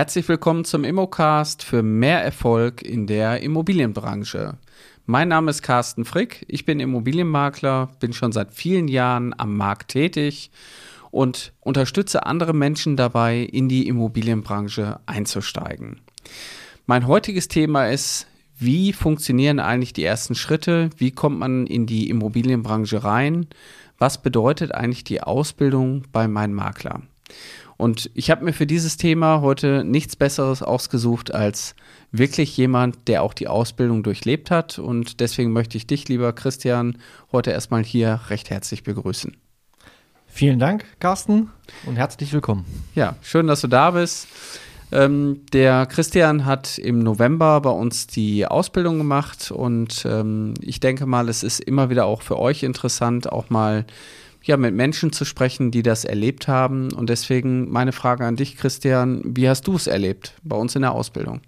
Herzlich willkommen zum Immocast für mehr Erfolg in der Immobilienbranche. Mein Name ist Carsten Frick, ich bin Immobilienmakler, bin schon seit vielen Jahren am Markt tätig und unterstütze andere Menschen dabei, in die Immobilienbranche einzusteigen. Mein heutiges Thema ist, wie funktionieren eigentlich die ersten Schritte? Wie kommt man in die Immobilienbranche rein? Was bedeutet eigentlich die Ausbildung bei meinem Makler? Und ich habe mir für dieses Thema heute nichts Besseres ausgesucht als wirklich jemand, der auch die Ausbildung durchlebt hat. Und deswegen möchte ich dich, lieber Christian, heute erstmal hier recht herzlich begrüßen. Vielen Dank, Carsten, und herzlich willkommen. Ja, schön, dass du da bist. Ähm, der Christian hat im November bei uns die Ausbildung gemacht und ähm, ich denke mal, es ist immer wieder auch für euch interessant, auch mal ja, mit Menschen zu sprechen, die das erlebt haben. Und deswegen meine Frage an dich, Christian, wie hast du es erlebt bei uns in der Ausbildung?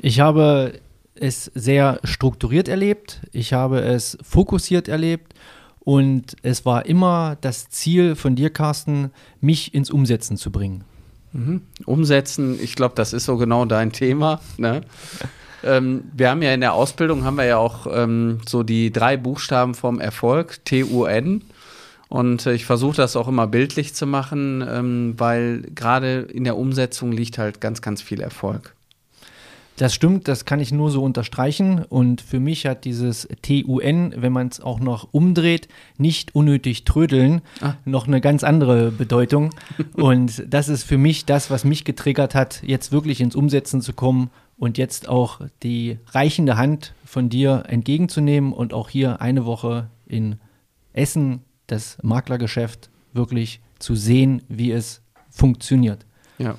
Ich habe es sehr strukturiert erlebt, ich habe es fokussiert erlebt und es war immer das Ziel von dir, Carsten, mich ins Umsetzen zu bringen. Mhm. Umsetzen, ich glaube, das ist so genau dein Thema. Ne? ähm, wir haben ja in der Ausbildung haben wir ja auch ähm, so die drei Buchstaben vom Erfolg, T-U-N. Und äh, ich versuche das auch immer bildlich zu machen, ähm, weil gerade in der Umsetzung liegt halt ganz, ganz viel Erfolg. Das stimmt, das kann ich nur so unterstreichen. Und für mich hat dieses TUN, wenn man es auch noch umdreht, nicht unnötig trödeln, ah. noch eine ganz andere Bedeutung. und das ist für mich das, was mich getriggert hat, jetzt wirklich ins Umsetzen zu kommen und jetzt auch die reichende Hand von dir entgegenzunehmen und auch hier eine Woche in Essen das Maklergeschäft wirklich zu sehen, wie es funktioniert. Ja.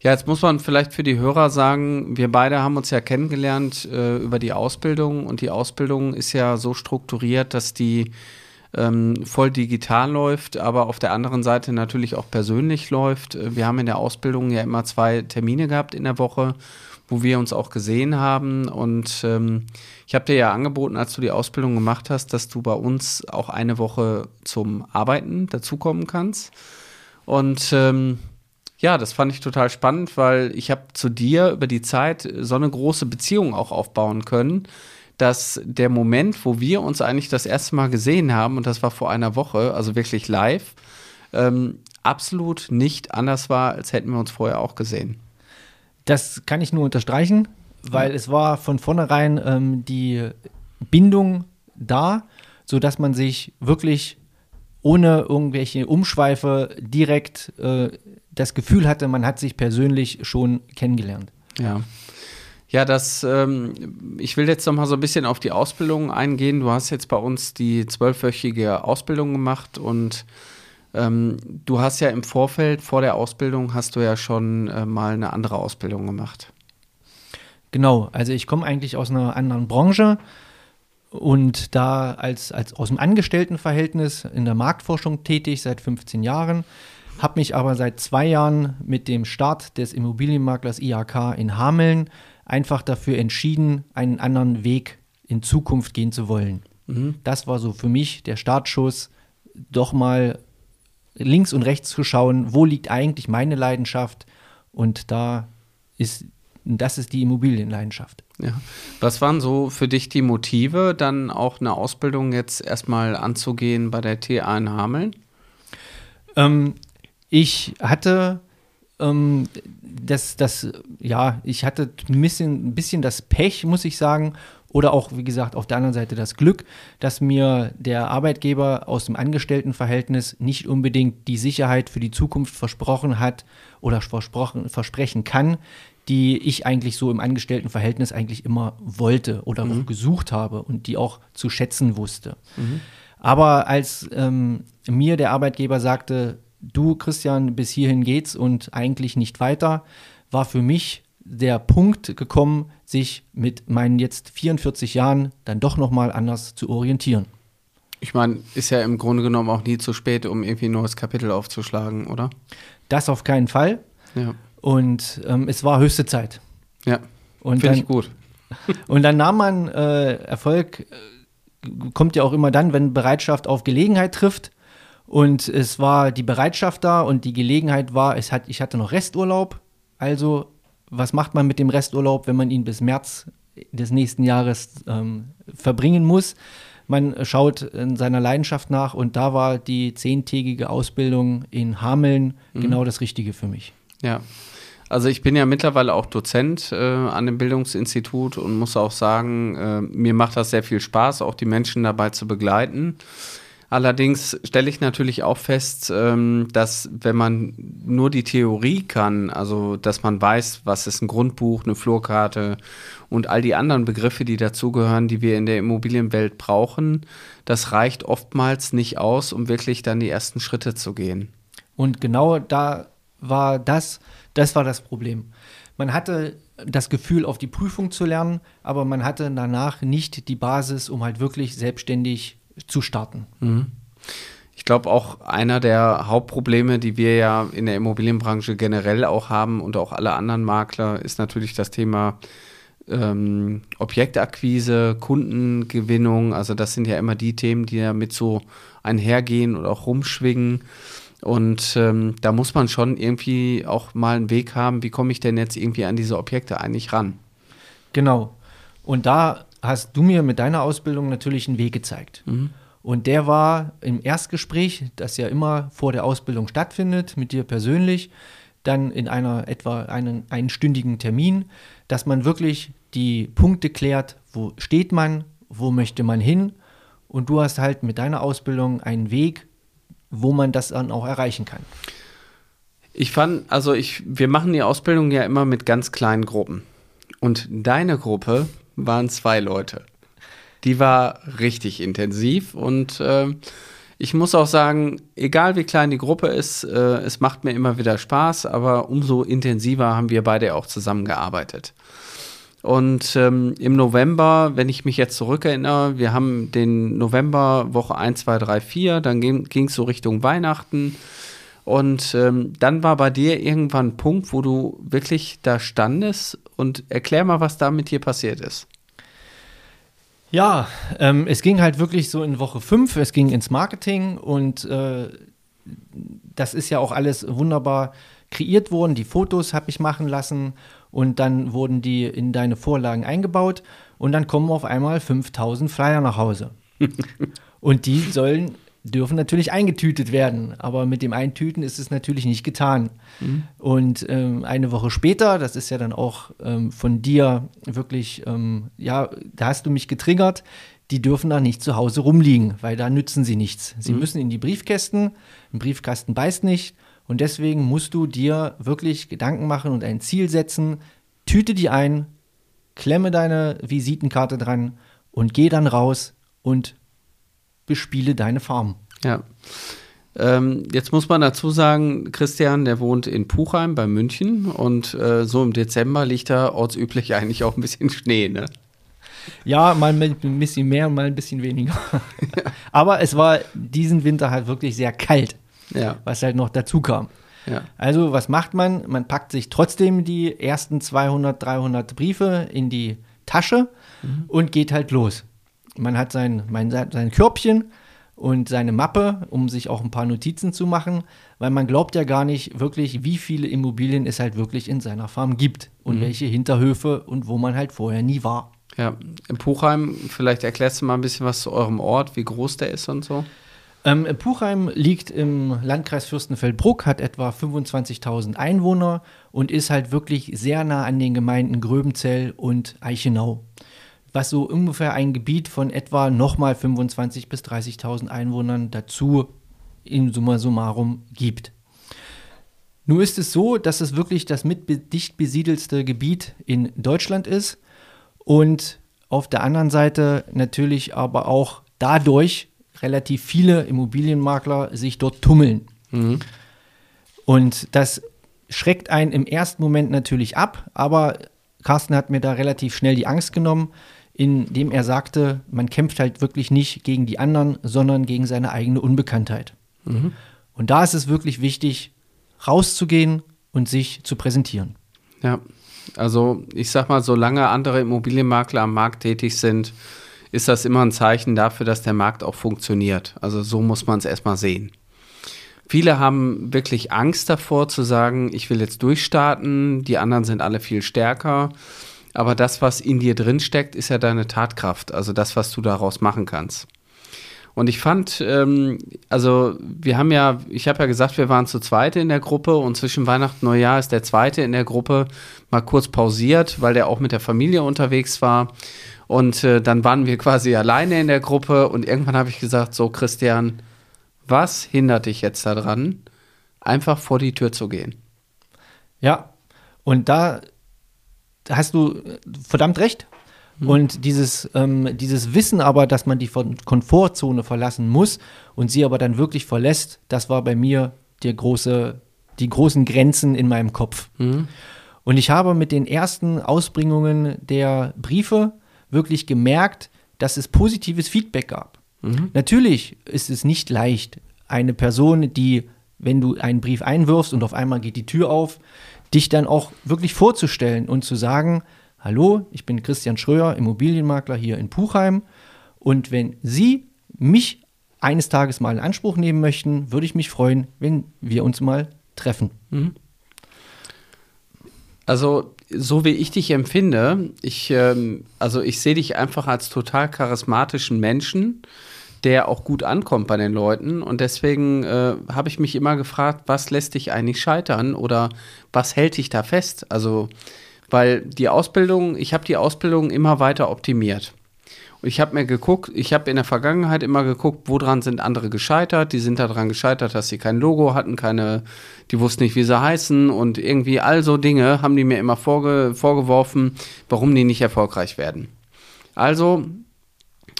ja, jetzt muss man vielleicht für die Hörer sagen, wir beide haben uns ja kennengelernt äh, über die Ausbildung und die Ausbildung ist ja so strukturiert, dass die ähm, voll digital läuft, aber auf der anderen Seite natürlich auch persönlich läuft. Äh, wir haben in der Ausbildung ja immer zwei Termine gehabt in der Woche, wo wir uns auch gesehen haben und ähm, ich habe dir ja angeboten, als du die Ausbildung gemacht hast, dass du bei uns auch eine Woche zum Arbeiten dazukommen kannst. Und ähm, ja, das fand ich total spannend, weil ich habe zu dir über die Zeit so eine große Beziehung auch aufbauen können, dass der Moment, wo wir uns eigentlich das erste Mal gesehen haben, und das war vor einer Woche, also wirklich live, ähm, absolut nicht anders war, als hätten wir uns vorher auch gesehen. Das kann ich nur unterstreichen weil ja. es war von vornherein ähm, die Bindung da, sodass man sich wirklich ohne irgendwelche Umschweife direkt äh, das Gefühl hatte, man hat sich persönlich schon kennengelernt. Ja. Ja, das, ähm, ich will jetzt noch mal so ein bisschen auf die Ausbildung eingehen. Du hast jetzt bei uns die zwölfwöchige Ausbildung gemacht und ähm, du hast ja im Vorfeld, vor der Ausbildung, hast du ja schon äh, mal eine andere Ausbildung gemacht. Genau, also ich komme eigentlich aus einer anderen Branche und da als, als aus dem Angestelltenverhältnis in der Marktforschung tätig seit 15 Jahren, habe mich aber seit zwei Jahren mit dem Start des Immobilienmaklers IHK in Hameln einfach dafür entschieden, einen anderen Weg in Zukunft gehen zu wollen. Mhm. Das war so für mich der Startschuss, doch mal links und rechts zu schauen, wo liegt eigentlich meine Leidenschaft und da ist das ist die Immobilienleidenschaft. Ja. Was waren so für dich die Motive, dann auch eine Ausbildung jetzt erstmal anzugehen bei der TA in Hameln? Ähm, ich hatte ähm, das, das, ja, ich hatte ein bisschen, ein bisschen das Pech, muss ich sagen, oder auch, wie gesagt, auf der anderen Seite das Glück, dass mir der Arbeitgeber aus dem Angestelltenverhältnis nicht unbedingt die Sicherheit für die Zukunft versprochen hat oder versprochen, versprechen kann, die ich eigentlich so im Angestelltenverhältnis eigentlich immer wollte oder mhm. gesucht habe und die auch zu schätzen wusste. Mhm. Aber als ähm, mir der Arbeitgeber sagte, du Christian, bis hierhin geht's und eigentlich nicht weiter, war für mich der Punkt gekommen, sich mit meinen jetzt 44 Jahren dann doch noch mal anders zu orientieren. Ich meine, ist ja im Grunde genommen auch nie zu spät, um irgendwie ein neues Kapitel aufzuschlagen, oder? Das auf keinen Fall. Ja. Und ähm, es war höchste Zeit. Ja, finde ich gut. und dann nahm man äh, Erfolg, äh, kommt ja auch immer dann, wenn Bereitschaft auf Gelegenheit trifft. Und es war die Bereitschaft da und die Gelegenheit war, es hat, ich hatte noch Resturlaub Also, was macht man mit dem Resturlaub, wenn man ihn bis März des nächsten Jahres ähm, verbringen muss? Man schaut in seiner Leidenschaft nach und da war die zehntägige Ausbildung in Hameln mhm. genau das Richtige für mich. Ja. Also ich bin ja mittlerweile auch Dozent äh, an dem Bildungsinstitut und muss auch sagen, äh, mir macht das sehr viel Spaß, auch die Menschen dabei zu begleiten. Allerdings stelle ich natürlich auch fest, ähm, dass wenn man nur die Theorie kann, also dass man weiß, was ist ein Grundbuch, eine Flurkarte und all die anderen Begriffe, die dazugehören, die wir in der Immobilienwelt brauchen, das reicht oftmals nicht aus, um wirklich dann die ersten Schritte zu gehen. Und genau da war das, das war das Problem. Man hatte das Gefühl, auf die Prüfung zu lernen, aber man hatte danach nicht die Basis, um halt wirklich selbstständig zu starten. Mhm. Ich glaube auch einer der Hauptprobleme, die wir ja in der Immobilienbranche generell auch haben und auch alle anderen Makler, ist natürlich das Thema ähm, Objektakquise, Kundengewinnung. Also das sind ja immer die Themen, die ja mit so einhergehen und auch rumschwingen. Und ähm, da muss man schon irgendwie auch mal einen Weg haben, wie komme ich denn jetzt irgendwie an diese Objekte eigentlich ran? Genau. Und da hast du mir mit deiner Ausbildung natürlich einen Weg gezeigt. Mhm. Und der war im Erstgespräch, das ja immer vor der Ausbildung stattfindet, mit dir persönlich, dann in einer etwa einen einstündigen Termin, dass man wirklich die Punkte klärt, wo steht man, wo möchte man hin. Und du hast halt mit deiner Ausbildung einen Weg, wo man das dann auch erreichen kann. Ich fand, also ich, wir machen die Ausbildung ja immer mit ganz kleinen Gruppen. Und deine Gruppe waren zwei Leute. Die war richtig intensiv und äh, ich muss auch sagen, egal wie klein die Gruppe ist, äh, es macht mir immer wieder Spaß, aber umso intensiver haben wir beide auch zusammengearbeitet. Und ähm, im November, wenn ich mich jetzt zurückerinnere, wir haben den November Woche 1, 2, 3, 4, dann ging es so Richtung Weihnachten. Und ähm, dann war bei dir irgendwann ein Punkt, wo du wirklich da standest und erklär mal, was da mit dir passiert ist. Ja, ähm, es ging halt wirklich so in Woche 5, es ging ins Marketing und äh, das ist ja auch alles wunderbar kreiert worden. Die Fotos habe ich machen lassen und dann wurden die in deine Vorlagen eingebaut und dann kommen auf einmal 5000 Flyer nach Hause. und die sollen dürfen natürlich eingetütet werden, aber mit dem Eintüten ist es natürlich nicht getan. Mhm. Und ähm, eine Woche später, das ist ja dann auch ähm, von dir wirklich, ähm, ja, da hast du mich getriggert, die dürfen da nicht zu Hause rumliegen, weil da nützen sie nichts. Sie mhm. müssen in die Briefkästen, ein Briefkasten beißt nicht und deswegen musst du dir wirklich Gedanken machen und ein Ziel setzen, tüte die ein, klemme deine Visitenkarte dran und geh dann raus und bespiele deine Farm. Ja. Ähm, jetzt muss man dazu sagen, Christian, der wohnt in Puchheim bei München und äh, so im Dezember liegt da ortsüblich eigentlich auch ein bisschen Schnee, ne? Ja, mal ein bisschen mehr, mal ein bisschen weniger. Aber es war diesen Winter halt wirklich sehr kalt, ja. was halt noch dazu kam. Ja. Also, was macht man? Man packt sich trotzdem die ersten 200, 300 Briefe in die Tasche mhm. und geht halt los man hat sein, mein, sein Körbchen und seine Mappe, um sich auch ein paar Notizen zu machen, weil man glaubt ja gar nicht wirklich, wie viele Immobilien es halt wirklich in seiner Farm gibt und mhm. welche Hinterhöfe und wo man halt vorher nie war. Ja, in Puchheim, vielleicht erklärst du mal ein bisschen was zu eurem Ort, wie groß der ist und so. Ähm, Puchheim liegt im Landkreis Fürstenfeldbruck, hat etwa 25.000 Einwohner und ist halt wirklich sehr nah an den Gemeinden Gröbenzell und Eichenau was so ungefähr ein Gebiet von etwa nochmal 25.000 bis 30.000 Einwohnern dazu in summa summarum gibt. Nun ist es so, dass es wirklich das mit dicht besiedelste Gebiet in Deutschland ist und auf der anderen Seite natürlich aber auch dadurch relativ viele Immobilienmakler sich dort tummeln. Mhm. Und das schreckt einen im ersten Moment natürlich ab, aber Carsten hat mir da relativ schnell die Angst genommen, indem er sagte, man kämpft halt wirklich nicht gegen die anderen, sondern gegen seine eigene Unbekanntheit. Mhm. Und da ist es wirklich wichtig, rauszugehen und sich zu präsentieren. Ja, also ich sag mal, solange andere Immobilienmakler am Markt tätig sind, ist das immer ein Zeichen dafür, dass der Markt auch funktioniert. Also so muss man es erstmal sehen. Viele haben wirklich Angst davor zu sagen, ich will jetzt durchstarten, die anderen sind alle viel stärker. Aber das, was in dir drin steckt, ist ja deine Tatkraft, also das, was du daraus machen kannst. Und ich fand, ähm, also wir haben ja, ich habe ja gesagt, wir waren zu zweit in der Gruppe und zwischen Weihnachten und Neujahr ist der zweite in der Gruppe mal kurz pausiert, weil der auch mit der Familie unterwegs war. Und äh, dann waren wir quasi alleine in der Gruppe und irgendwann habe ich gesagt, so Christian, was hindert dich jetzt daran, einfach vor die Tür zu gehen? Ja, und da hast du verdammt recht. Mhm. Und dieses, ähm, dieses Wissen aber, dass man die Komfortzone verlassen muss und sie aber dann wirklich verlässt, das war bei mir der große, die großen Grenzen in meinem Kopf. Mhm. Und ich habe mit den ersten Ausbringungen der Briefe wirklich gemerkt, dass es positives Feedback gab. Mhm. Natürlich ist es nicht leicht, eine Person, die, wenn du einen Brief einwirfst und auf einmal geht die Tür auf, dich dann auch wirklich vorzustellen und zu sagen, hallo, ich bin Christian Schröer, Immobilienmakler hier in Puchheim und wenn Sie mich eines Tages mal in Anspruch nehmen möchten, würde ich mich freuen, wenn wir uns mal treffen. Mhm. Also so wie ich dich empfinde, ich, ähm, also ich sehe dich einfach als total charismatischen Menschen, der auch gut ankommt bei den Leuten. Und deswegen äh, habe ich mich immer gefragt, was lässt dich eigentlich scheitern oder was hält dich da fest? Also, weil die Ausbildung, ich habe die Ausbildung immer weiter optimiert. Und ich habe mir geguckt, ich habe in der Vergangenheit immer geguckt, woran sind andere gescheitert. Die sind daran gescheitert, dass sie kein Logo hatten, keine, die wussten nicht, wie sie heißen und irgendwie all so Dinge haben die mir immer vorge vorgeworfen, warum die nicht erfolgreich werden. Also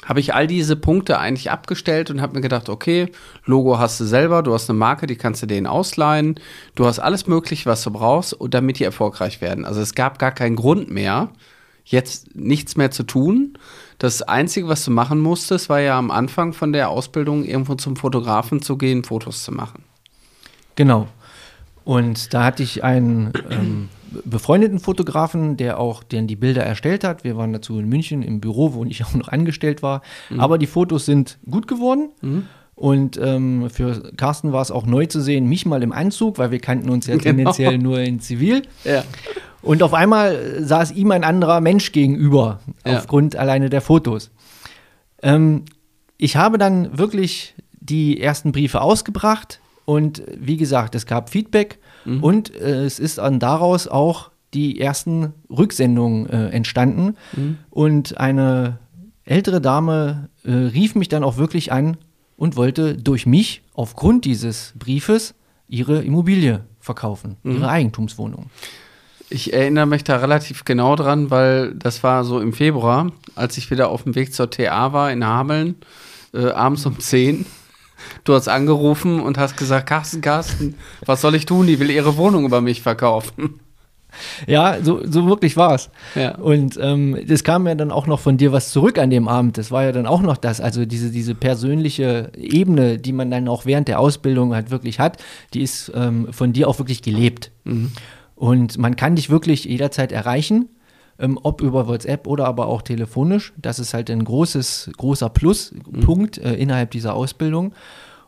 habe ich all diese Punkte eigentlich abgestellt und habe mir gedacht, okay, Logo hast du selber, du hast eine Marke, die kannst du denen ausleihen, du hast alles mögliche, was du brauchst, damit die erfolgreich werden. Also es gab gar keinen Grund mehr, jetzt nichts mehr zu tun. Das Einzige, was du machen musstest, war ja am Anfang von der Ausbildung irgendwo zum Fotografen zu gehen, Fotos zu machen. Genau. Und da hatte ich einen ähm, befreundeten Fotografen, der auch den die Bilder erstellt hat. Wir waren dazu in München im Büro, wo ich auch noch angestellt war. Mhm. Aber die Fotos sind gut geworden. Mhm. Und ähm, für Carsten war es auch neu zu sehen, mich mal im Anzug, weil wir kannten uns ja genau. tendenziell nur in Zivil. Ja. Und auf einmal saß ihm ein anderer Mensch gegenüber, ja. aufgrund alleine der Fotos. Ähm, ich habe dann wirklich die ersten Briefe ausgebracht und wie gesagt, es gab Feedback mhm. und äh, es ist dann daraus auch die ersten Rücksendungen äh, entstanden. Mhm. Und eine ältere Dame äh, rief mich dann auch wirklich an und wollte durch mich aufgrund dieses Briefes ihre Immobilie verkaufen, mhm. ihre Eigentumswohnung. Ich erinnere mich da relativ genau dran, weil das war so im Februar, als ich wieder auf dem Weg zur TA war in Hameln, äh, abends um 10. Du hast angerufen und hast gesagt, Carsten, Carsten, was soll ich tun? Die will ihre Wohnung über mich verkaufen. Ja, so, so wirklich war es. Ja. Und ähm, es kam ja dann auch noch von dir was zurück an dem Abend. Das war ja dann auch noch das, also diese, diese persönliche Ebene, die man dann auch während der Ausbildung halt wirklich hat, die ist ähm, von dir auch wirklich gelebt. Mhm. Und man kann dich wirklich jederzeit erreichen, ähm, ob über WhatsApp oder aber auch telefonisch. Das ist halt ein großes, großer Pluspunkt mhm. äh, innerhalb dieser Ausbildung.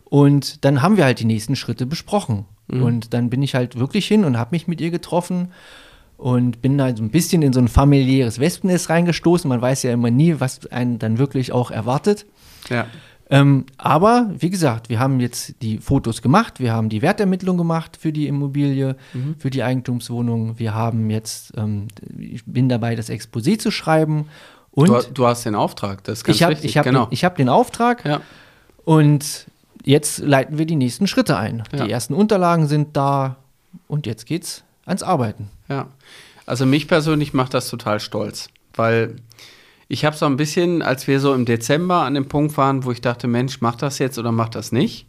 Und dann haben wir halt die nächsten Schritte besprochen. Mhm. Und dann bin ich halt wirklich hin und habe mich mit ihr getroffen und bin da so ein bisschen in so ein familiäres Wespennest reingestoßen. Man weiß ja immer nie, was einen dann wirklich auch erwartet. Ja. Ähm, aber wie gesagt, wir haben jetzt die Fotos gemacht, wir haben die Wertermittlung gemacht für die Immobilie, mhm. für die Eigentumswohnung. Wir haben jetzt, ähm, ich bin dabei, das Exposé zu schreiben. Und du, du hast den Auftrag, das ist ganz ich hab, wichtig. Ich habe genau. den, hab den Auftrag ja. und jetzt leiten wir die nächsten Schritte ein. Ja. Die ersten Unterlagen sind da und jetzt geht's ans Arbeiten. Ja, also mich persönlich macht das total stolz, weil ich habe so ein bisschen, als wir so im Dezember an dem Punkt waren, wo ich dachte, Mensch, mach das jetzt oder mach das nicht.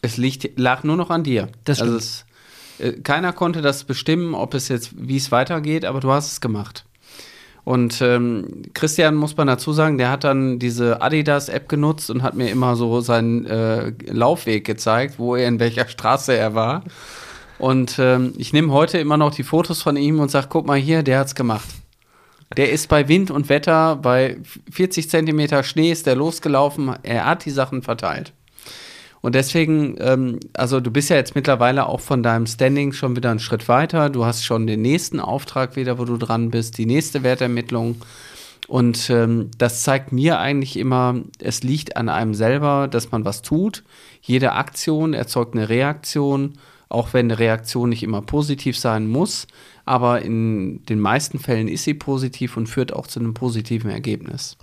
Es liegt, lag nur noch an dir. Das also es, äh, keiner konnte das bestimmen, ob es jetzt, wie es weitergeht, aber du hast es gemacht. Und ähm, Christian muss man dazu sagen, der hat dann diese Adidas-App genutzt und hat mir immer so seinen äh, Laufweg gezeigt, wo er in welcher Straße er war. Und ähm, ich nehme heute immer noch die Fotos von ihm und sage, guck mal hier, der hat's gemacht. Der ist bei Wind und Wetter, bei 40 Zentimeter Schnee ist der losgelaufen, er hat die Sachen verteilt. Und deswegen, ähm, also du bist ja jetzt mittlerweile auch von deinem Standing schon wieder einen Schritt weiter. Du hast schon den nächsten Auftrag wieder, wo du dran bist, die nächste Wertermittlung. Und ähm, das zeigt mir eigentlich immer, es liegt an einem selber, dass man was tut. Jede Aktion erzeugt eine Reaktion, auch wenn eine Reaktion nicht immer positiv sein muss. Aber in den meisten Fällen ist sie positiv und führt auch zu einem positiven Ergebnis.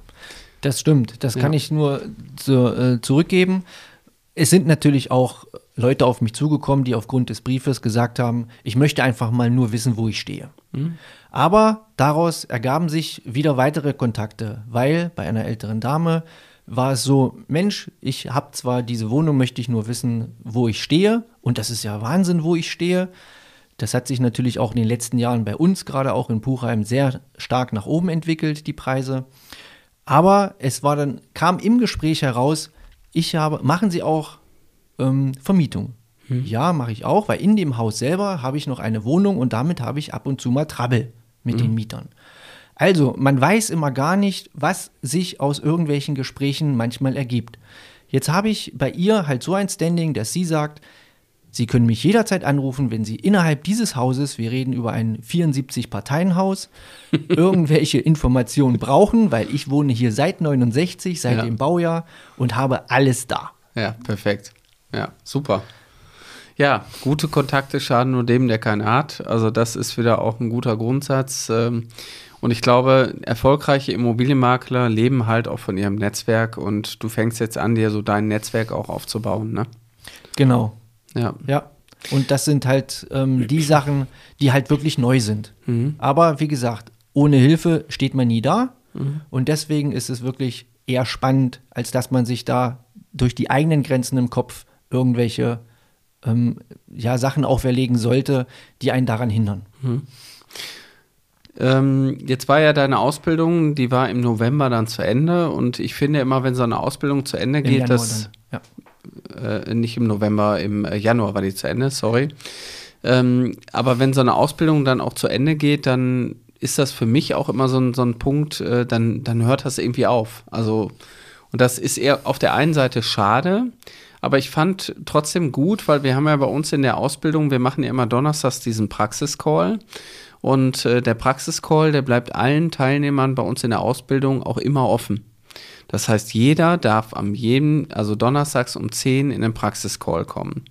Das stimmt, das kann ich nur so, äh, zurückgeben. Es sind natürlich auch Leute auf mich zugekommen, die aufgrund des Briefes gesagt haben, ich möchte einfach mal nur wissen, wo ich stehe. Mhm. Aber daraus ergaben sich wieder weitere Kontakte, weil bei einer älteren Dame war es so, Mensch, ich habe zwar diese Wohnung, möchte ich nur wissen, wo ich stehe. Und das ist ja Wahnsinn, wo ich stehe. Das hat sich natürlich auch in den letzten Jahren bei uns, gerade auch in Puchheim, sehr stark nach oben entwickelt, die Preise. Aber es war dann, kam im Gespräch heraus, ich habe, machen Sie auch ähm, Vermietung? Hm. Ja, mache ich auch, weil in dem Haus selber habe ich noch eine Wohnung und damit habe ich ab und zu mal Trouble mit hm. den Mietern. Also, man weiß immer gar nicht, was sich aus irgendwelchen Gesprächen manchmal ergibt. Jetzt habe ich bei ihr halt so ein Standing, dass sie sagt, Sie können mich jederzeit anrufen, wenn Sie innerhalb dieses Hauses, wir reden über ein 74-Parteien-Haus, irgendwelche Informationen brauchen, weil ich wohne hier seit 69, seit ja. dem Baujahr und habe alles da. Ja, perfekt. Ja, super. Ja, gute Kontakte schaden nur dem, der keine hat. Also das ist wieder auch ein guter Grundsatz. Ähm, und ich glaube, erfolgreiche Immobilienmakler leben halt auch von ihrem Netzwerk und du fängst jetzt an, dir so dein Netzwerk auch aufzubauen, ne? Genau. Ja. Ja. Und das sind halt ähm, die Sachen, die halt wirklich neu sind. Mhm. Aber wie gesagt, ohne Hilfe steht man nie da. Mhm. Und deswegen ist es wirklich eher spannend, als dass man sich da durch die eigenen Grenzen im Kopf irgendwelche ähm, ja, Sachen auferlegen sollte, die einen daran hindern. Mhm. Ähm, jetzt war ja deine Ausbildung, die war im November dann zu Ende und ich finde immer, wenn so eine Ausbildung zu Ende geht, dass ja. äh, nicht im November, im äh, Januar war die zu Ende, sorry. Ähm, aber wenn so eine Ausbildung dann auch zu Ende geht, dann ist das für mich auch immer so ein, so ein Punkt, äh, dann, dann hört das irgendwie auf. Also, und das ist eher auf der einen Seite schade, aber ich fand trotzdem gut, weil wir haben ja bei uns in der Ausbildung, wir machen ja immer donnerstags diesen Praxiscall. Und äh, der Praxiscall, der bleibt allen Teilnehmern bei uns in der Ausbildung auch immer offen. Das heißt, jeder darf am jedem, also donnerstags um 10 in den Praxiscall kommen.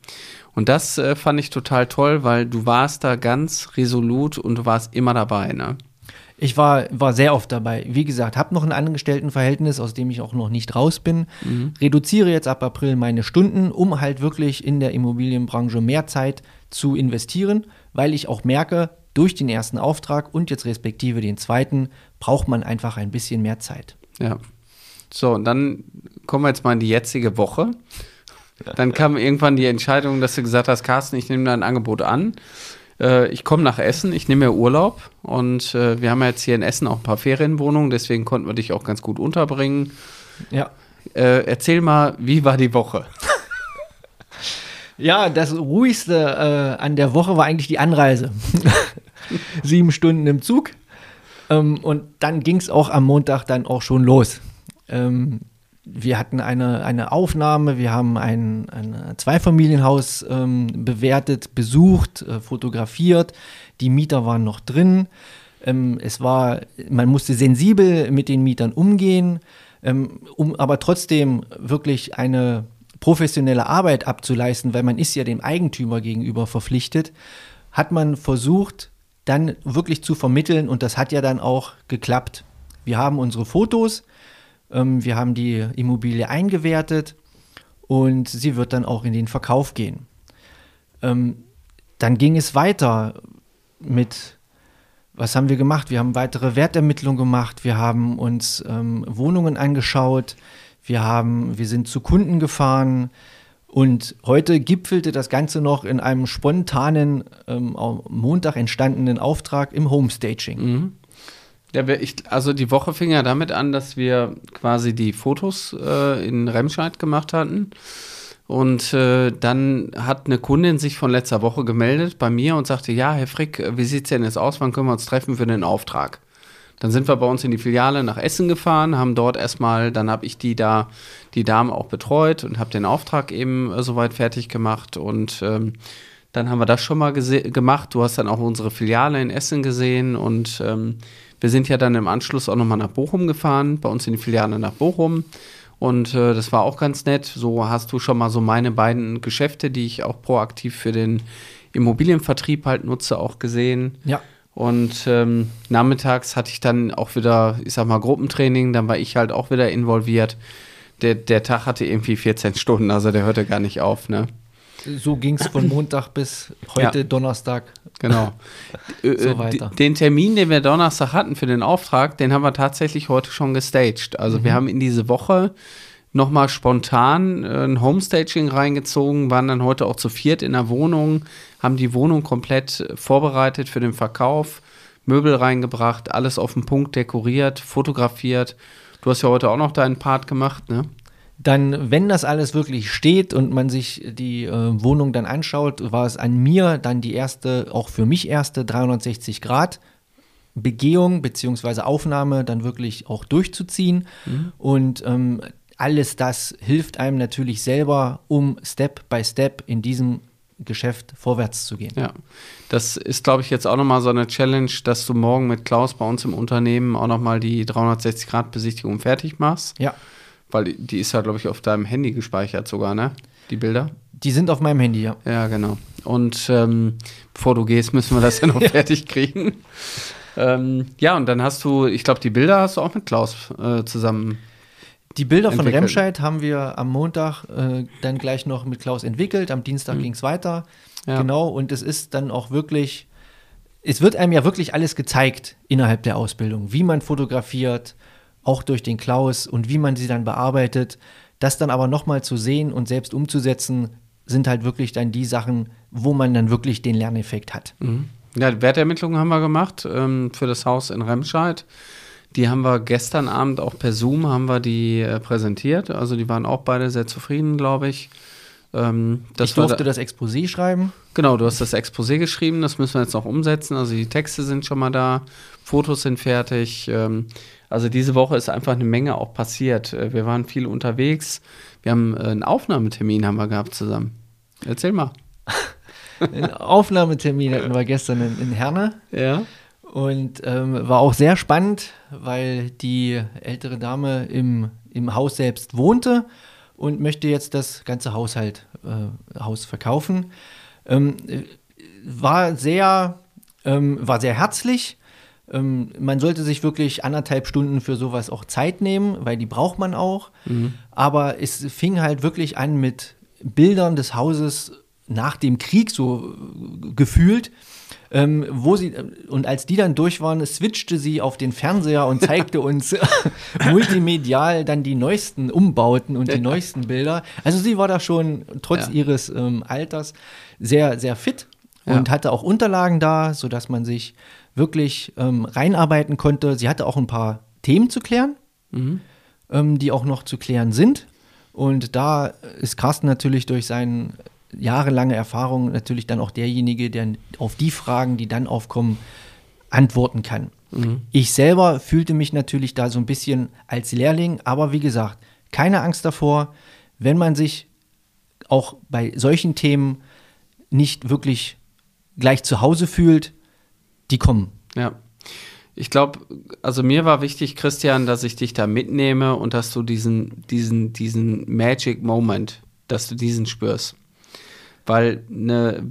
Und das äh, fand ich total toll, weil du warst da ganz resolut und du warst immer dabei, ne? Ich war, war sehr oft dabei. Wie gesagt, habe noch ein Angestelltenverhältnis, aus dem ich auch noch nicht raus bin. Mhm. Reduziere jetzt ab April meine Stunden, um halt wirklich in der Immobilienbranche mehr Zeit zu investieren, weil ich auch merke, durch den ersten Auftrag und jetzt respektive den zweiten braucht man einfach ein bisschen mehr Zeit. Ja. So, und dann kommen wir jetzt mal in die jetzige Woche. Dann kam irgendwann die Entscheidung, dass du gesagt hast, Carsten, ich nehme dein Angebot an. Äh, ich komme nach Essen, ich nehme mir Urlaub und äh, wir haben jetzt hier in Essen auch ein paar Ferienwohnungen, deswegen konnten wir dich auch ganz gut unterbringen. Ja. Äh, erzähl mal, wie war die Woche? Ja, das ruhigste äh, an der Woche war eigentlich die Anreise. Sieben Stunden im Zug. Ähm, und dann ging es auch am Montag dann auch schon los. Ähm, wir hatten eine, eine Aufnahme, wir haben ein, ein Zweifamilienhaus ähm, bewertet, besucht, äh, fotografiert. Die Mieter waren noch drin. Ähm, es war, man musste sensibel mit den Mietern umgehen, ähm, um aber trotzdem wirklich eine professionelle Arbeit abzuleisten, weil man ist ja dem Eigentümer gegenüber verpflichtet, hat man versucht, dann wirklich zu vermitteln und das hat ja dann auch geklappt. Wir haben unsere Fotos, ähm, wir haben die Immobilie eingewertet und sie wird dann auch in den Verkauf gehen. Ähm, dann ging es weiter mit, was haben wir gemacht? Wir haben weitere Wertermittlungen gemacht, wir haben uns ähm, Wohnungen angeschaut, wir, haben, wir sind zu Kunden gefahren und heute gipfelte das Ganze noch in einem spontanen, ähm, Montag entstandenen Auftrag im Homestaging. Mhm. Ja, ich, also die Woche fing ja damit an, dass wir quasi die Fotos äh, in Remscheid gemacht hatten. Und äh, dann hat eine Kundin sich von letzter Woche gemeldet bei mir und sagte, ja, Herr Frick, wie sieht es denn jetzt aus? Wann können wir uns treffen für den Auftrag? Dann sind wir bei uns in die Filiale nach Essen gefahren, haben dort erstmal, dann habe ich die da, die Damen auch betreut und habe den Auftrag eben äh, soweit fertig gemacht und ähm, dann haben wir das schon mal gemacht. Du hast dann auch unsere Filiale in Essen gesehen und ähm, wir sind ja dann im Anschluss auch nochmal nach Bochum gefahren, bei uns in die Filiale nach Bochum. Und äh, das war auch ganz nett. So hast du schon mal so meine beiden Geschäfte, die ich auch proaktiv für den Immobilienvertrieb halt nutze, auch gesehen. Ja. Und ähm, nachmittags hatte ich dann auch wieder, ich sag mal, Gruppentraining, dann war ich halt auch wieder involviert. Der, der Tag hatte irgendwie 14 Stunden, also der hörte gar nicht auf, ne? So ging es von Montag bis heute ja. Donnerstag. Genau. so äh, äh, weiter. Den Termin, den wir Donnerstag hatten für den Auftrag, den haben wir tatsächlich heute schon gestaged. Also mhm. wir haben in diese Woche nochmal spontan äh, ein Homestaging reingezogen, waren dann heute auch zu viert in der Wohnung, haben die Wohnung komplett vorbereitet für den Verkauf, Möbel reingebracht, alles auf den Punkt dekoriert, fotografiert. Du hast ja heute auch noch deinen Part gemacht, ne? Dann, wenn das alles wirklich steht und man sich die äh, Wohnung dann anschaut, war es an mir dann die erste, auch für mich erste 360 Grad Begehung bzw. Aufnahme dann wirklich auch durchzuziehen. Mhm. Und ähm, alles das hilft einem natürlich selber, um Step by Step in diesem Geschäft vorwärts zu gehen. Ja, das ist, glaube ich, jetzt auch nochmal so eine Challenge, dass du morgen mit Klaus bei uns im Unternehmen auch nochmal die 360-Grad-Besichtigung fertig machst. Ja. Weil die ist ja, glaube ich, auf deinem Handy gespeichert sogar, ne? Die Bilder. Die sind auf meinem Handy, ja. Ja, genau. Und ähm, bevor du gehst, müssen wir das ja noch fertig kriegen. Ähm, ja, und dann hast du, ich glaube, die Bilder hast du auch mit Klaus äh, zusammen die Bilder von Remscheid haben wir am Montag äh, dann gleich noch mit Klaus entwickelt. Am Dienstag mhm. ging es weiter. Ja. Genau, und es ist dann auch wirklich, es wird einem ja wirklich alles gezeigt innerhalb der Ausbildung, wie man fotografiert, auch durch den Klaus und wie man sie dann bearbeitet. Das dann aber nochmal zu sehen und selbst umzusetzen, sind halt wirklich dann die Sachen, wo man dann wirklich den Lerneffekt hat. Mhm. Ja, Wertermittlungen haben wir gemacht ähm, für das Haus in Remscheid. Die haben wir gestern Abend auch per Zoom haben wir die äh, präsentiert. Also die waren auch beide sehr zufrieden, glaube ich. Ähm, ich durfte da, das Exposé schreiben. Genau, du hast das Exposé geschrieben, das müssen wir jetzt noch umsetzen. Also die Texte sind schon mal da, Fotos sind fertig. Ähm, also diese Woche ist einfach eine Menge auch passiert. Äh, wir waren viel unterwegs. Wir haben äh, einen Aufnahmetermin haben wir gehabt zusammen. Erzähl mal. einen Aufnahmetermin hatten wir gestern in, in Herne. Ja. Und ähm, war auch sehr spannend, weil die ältere Dame im, im Haus selbst wohnte und möchte jetzt das ganze Haushalt, äh, Haus verkaufen. Ähm, war sehr, ähm, war sehr herzlich. Ähm, man sollte sich wirklich anderthalb Stunden für sowas auch Zeit nehmen, weil die braucht man auch. Mhm. Aber es fing halt wirklich an mit Bildern des Hauses nach dem Krieg so gefühlt ähm, wo sie, und als die dann durch waren, switchte sie auf den Fernseher und zeigte uns multimedial dann die neuesten Umbauten und die neuesten Bilder. Also sie war da schon trotz ja. ihres ähm, Alters sehr, sehr fit und ja. hatte auch Unterlagen da, sodass man sich wirklich ähm, reinarbeiten konnte. Sie hatte auch ein paar Themen zu klären, mhm. ähm, die auch noch zu klären sind. Und da ist Carsten natürlich durch seinen jahrelange Erfahrung natürlich dann auch derjenige, der auf die Fragen, die dann aufkommen, antworten kann. Mhm. Ich selber fühlte mich natürlich da so ein bisschen als Lehrling, aber wie gesagt, keine Angst davor, wenn man sich auch bei solchen Themen nicht wirklich gleich zu Hause fühlt, die kommen. Ja. Ich glaube, also mir war wichtig, Christian, dass ich dich da mitnehme und dass du diesen, diesen, diesen Magic Moment, dass du diesen spürst. Weil eine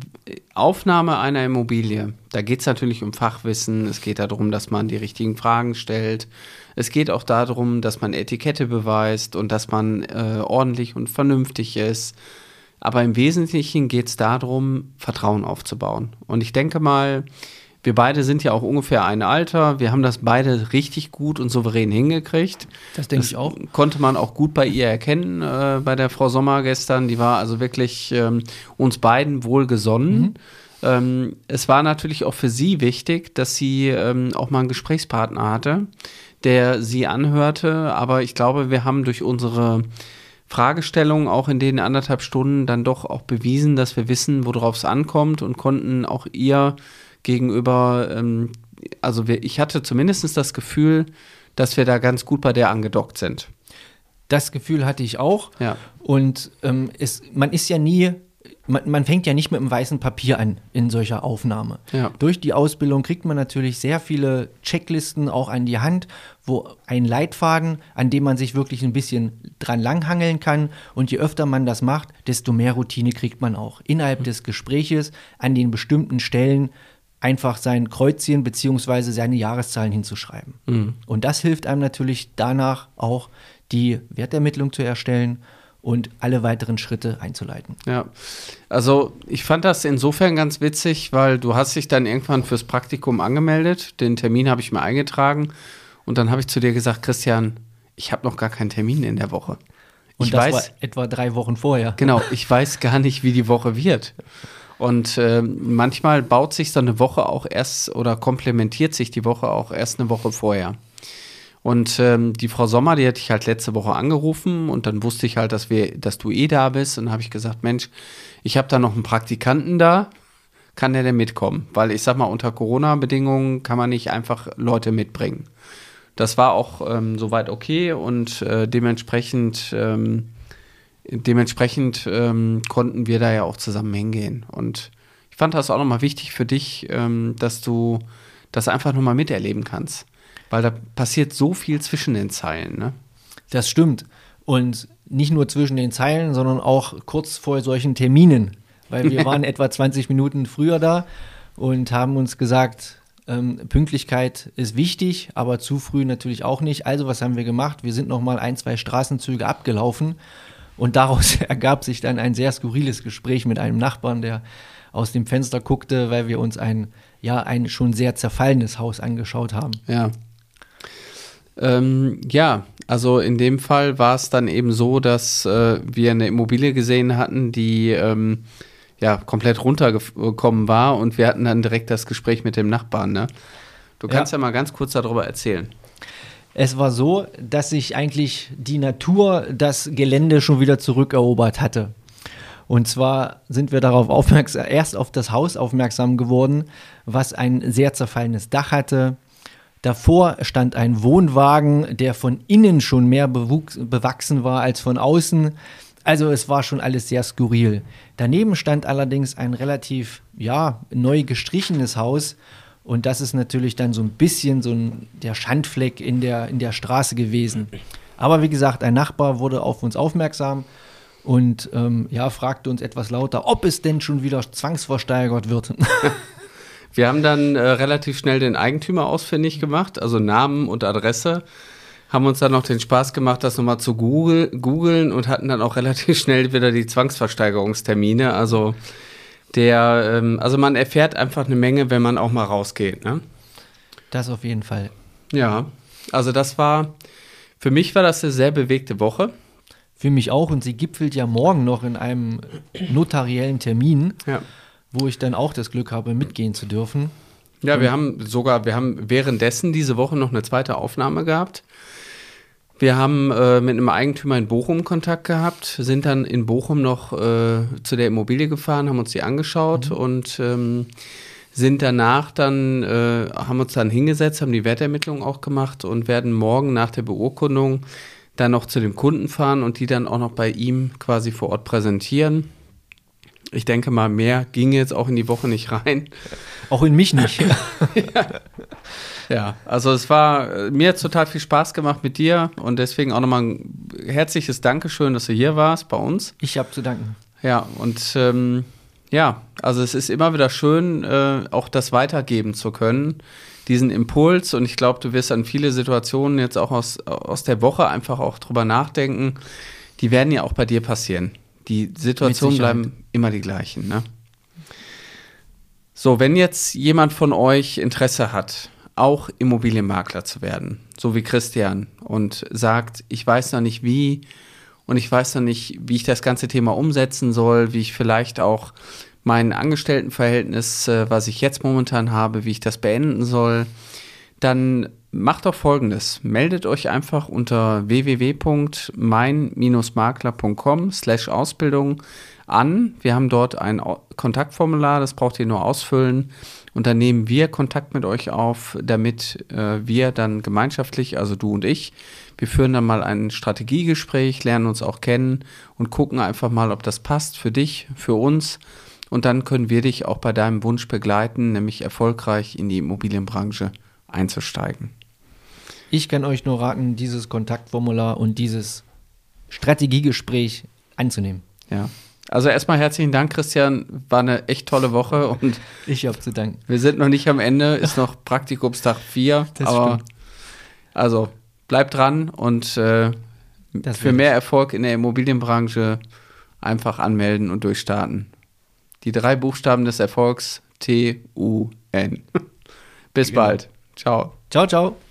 Aufnahme einer Immobilie, da geht es natürlich um Fachwissen, es geht darum, dass man die richtigen Fragen stellt, es geht auch darum, dass man Etikette beweist und dass man äh, ordentlich und vernünftig ist. Aber im Wesentlichen geht es darum, Vertrauen aufzubauen. Und ich denke mal, wir beide sind ja auch ungefähr ein Alter. Wir haben das beide richtig gut und souverän hingekriegt. Das denke ich auch. Konnte man auch gut bei ihr erkennen, äh, bei der Frau Sommer gestern. Die war also wirklich ähm, uns beiden wohlgesonnen. Mhm. Ähm, es war natürlich auch für sie wichtig, dass sie ähm, auch mal einen Gesprächspartner hatte, der sie anhörte. Aber ich glaube, wir haben durch unsere Fragestellung auch in den anderthalb Stunden dann doch auch bewiesen, dass wir wissen, worauf es ankommt und konnten auch ihr gegenüber ähm, also wir, ich hatte zumindest das Gefühl, dass wir da ganz gut bei der angedockt sind. Das Gefühl hatte ich auch. Ja. Und ähm, es, man ist ja nie, man, man fängt ja nicht mit einem weißen Papier an in solcher Aufnahme. Ja. Durch die Ausbildung kriegt man natürlich sehr viele Checklisten auch an die Hand, wo ein Leitfaden, an dem man sich wirklich ein bisschen dran langhangeln kann. Und je öfter man das macht, desto mehr Routine kriegt man auch. Innerhalb des Gespräches an den bestimmten Stellen einfach sein Kreuzchen beziehungsweise seine Jahreszahlen hinzuschreiben. Und das hilft einem natürlich danach auch, die Wertermittlung zu erstellen und alle weiteren Schritte einzuleiten. Ja, also ich fand das insofern ganz witzig, weil du hast dich dann irgendwann fürs Praktikum angemeldet. Den Termin habe ich mir eingetragen und dann habe ich zu dir gesagt, Christian, ich habe noch gar keinen Termin in der Woche. Und ich das weiß, war etwa drei Wochen vorher. genau, ich weiß gar nicht, wie die Woche wird. Und ähm, manchmal baut sich so eine Woche auch erst oder komplementiert sich die Woche auch erst eine Woche vorher. Und ähm, die Frau Sommer, die hatte ich halt letzte Woche angerufen und dann wusste ich halt, dass wir, dass du eh da bist. Und habe ich gesagt, Mensch, ich habe da noch einen Praktikanten da, kann der denn mitkommen? Weil ich sag mal, unter Corona-Bedingungen kann man nicht einfach Leute mitbringen. Das war auch ähm, soweit okay und äh, dementsprechend, ähm, dementsprechend ähm, konnten wir da ja auch zusammen hingehen. Und ich fand das auch nochmal wichtig für dich, ähm, dass du das einfach nochmal miterleben kannst. Weil da passiert so viel zwischen den Zeilen, ne? Das stimmt. Und nicht nur zwischen den Zeilen, sondern auch kurz vor solchen Terminen. Weil wir waren etwa 20 Minuten früher da und haben uns gesagt, ähm, Pünktlichkeit ist wichtig, aber zu früh natürlich auch nicht. Also was haben wir gemacht? Wir sind noch mal ein, zwei Straßenzüge abgelaufen und daraus ergab sich dann ein sehr skurriles Gespräch mit einem Nachbarn, der aus dem Fenster guckte, weil wir uns ein ja ein schon sehr zerfallenes Haus angeschaut haben. Ja. Ähm, ja, also in dem Fall war es dann eben so, dass äh, wir eine Immobilie gesehen hatten, die ähm, ja komplett runtergekommen war und wir hatten dann direkt das Gespräch mit dem Nachbarn. Ne? Du kannst ja. Ja. mal ganz kurz darüber erzählen. Es war so, dass sich eigentlich die Natur das Gelände schon wieder zurückerobert hatte. Und zwar sind wir darauf aufmerksam, erst auf das Haus aufmerksam geworden, was ein sehr zerfallenes Dach hatte. Davor stand ein Wohnwagen, der von innen schon mehr bewachsen war als von außen. Also es war schon alles sehr skurril. Daneben stand allerdings ein relativ, ja, neu gestrichenes Haus. Und das ist natürlich dann so ein bisschen so ein, der Schandfleck in der, in der Straße gewesen. Aber wie gesagt, ein Nachbar wurde auf uns aufmerksam und ähm, ja, fragte uns etwas lauter, ob es denn schon wieder zwangsversteigert wird. Wir haben dann äh, relativ schnell den Eigentümer ausfindig gemacht, also Namen und Adresse. Haben uns dann noch den Spaß gemacht, das nochmal zu Google, googeln und hatten dann auch relativ schnell wieder die Zwangsversteigerungstermine. Also der, ähm, also man erfährt einfach eine Menge, wenn man auch mal rausgeht. Ne? Das auf jeden Fall. Ja, also das war, für mich war das eine sehr bewegte Woche. Für mich auch und sie gipfelt ja morgen noch in einem notariellen Termin, Ja. wo ich dann auch das Glück habe, mitgehen zu dürfen. Ja, wir haben sogar, wir haben währenddessen diese Woche noch eine zweite Aufnahme gehabt. Wir haben äh, mit einem Eigentümer in Bochum Kontakt gehabt, sind dann in Bochum noch äh, zu der Immobilie gefahren, haben uns die angeschaut und ähm, sind danach dann, äh, haben uns dann hingesetzt, haben die Wertermittlung auch gemacht und werden morgen nach der Beurkundung dann noch zu dem Kunden fahren und die dann auch noch bei ihm quasi vor Ort präsentieren. Ich denke mal, mehr ging jetzt auch in die Woche nicht rein. Auch in mich nicht. Ja, also es war, mir hat total viel Spaß gemacht mit dir und deswegen auch nochmal ein herzliches Dankeschön, dass du hier warst bei uns. Ich habe zu danken. Ja, und ähm, ja, also es ist immer wieder schön, äh, auch das weitergeben zu können, diesen Impuls und ich glaube, du wirst an viele Situationen jetzt auch aus, aus der Woche einfach auch drüber nachdenken. Die werden ja auch bei dir passieren. Die Situationen bleiben immer die gleichen, ne? So, wenn jetzt jemand von euch Interesse hat, auch Immobilienmakler zu werden, so wie Christian, und sagt, ich weiß noch nicht wie und ich weiß noch nicht, wie ich das ganze Thema umsetzen soll, wie ich vielleicht auch mein Angestelltenverhältnis, äh, was ich jetzt momentan habe, wie ich das beenden soll, dann macht doch folgendes. Meldet euch einfach unter www.mein-makler.com slash Ausbildung an. Wir haben dort ein Kontaktformular, das braucht ihr nur ausfüllen. Und dann nehmen wir Kontakt mit euch auf, damit äh, wir dann gemeinschaftlich, also du und ich, wir führen dann mal ein Strategiegespräch, lernen uns auch kennen und gucken einfach mal, ob das passt für dich, für uns. Und dann können wir dich auch bei deinem Wunsch begleiten, nämlich erfolgreich in die Immobilienbranche einzusteigen. Ich kann euch nur raten, dieses Kontaktformular und dieses Strategiegespräch anzunehmen. Ja. Also erstmal herzlichen Dank, Christian. War eine echt tolle Woche und ich habe zu danken. Wir sind noch nicht am Ende, ist noch Praktikumstag 4. Das aber stimmt. also bleibt dran und äh, für mehr Erfolg in der Immobilienbranche einfach anmelden und durchstarten. Die drei Buchstaben des Erfolgs T-U-N. Bis genau. bald. Ciao. Ciao, ciao.